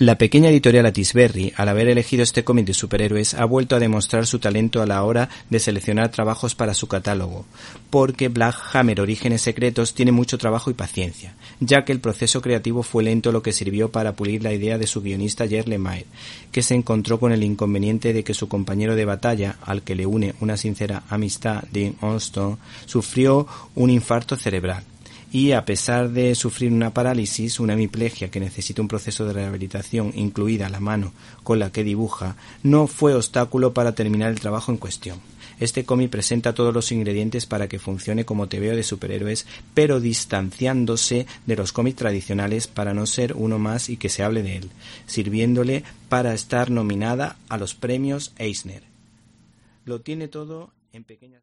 La pequeña editorial Atisberry, al haber elegido este cómic de superhéroes, ha vuelto a demostrar su talento a la hora de seleccionar trabajos para su catálogo, porque Black Hammer Orígenes Secretos tiene mucho trabajo y paciencia, ya que el proceso creativo fue lento lo que sirvió para pulir la idea de su guionista Jerry Lemire, que se encontró con el inconveniente de que su compañero de batalla, al que le une una sincera amistad, Dean Onston, sufrió un infarto cerebral y a pesar de sufrir una parálisis, una hemiplegia que necesita un proceso de rehabilitación incluida la mano con la que dibuja, no fue obstáculo para terminar el trabajo en cuestión. Este cómic presenta todos los ingredientes para que funcione como veo de superhéroes, pero distanciándose de los cómics tradicionales para no ser uno más y que se hable de él, sirviéndole para estar nominada a los premios Eisner. Lo tiene todo en pequeñas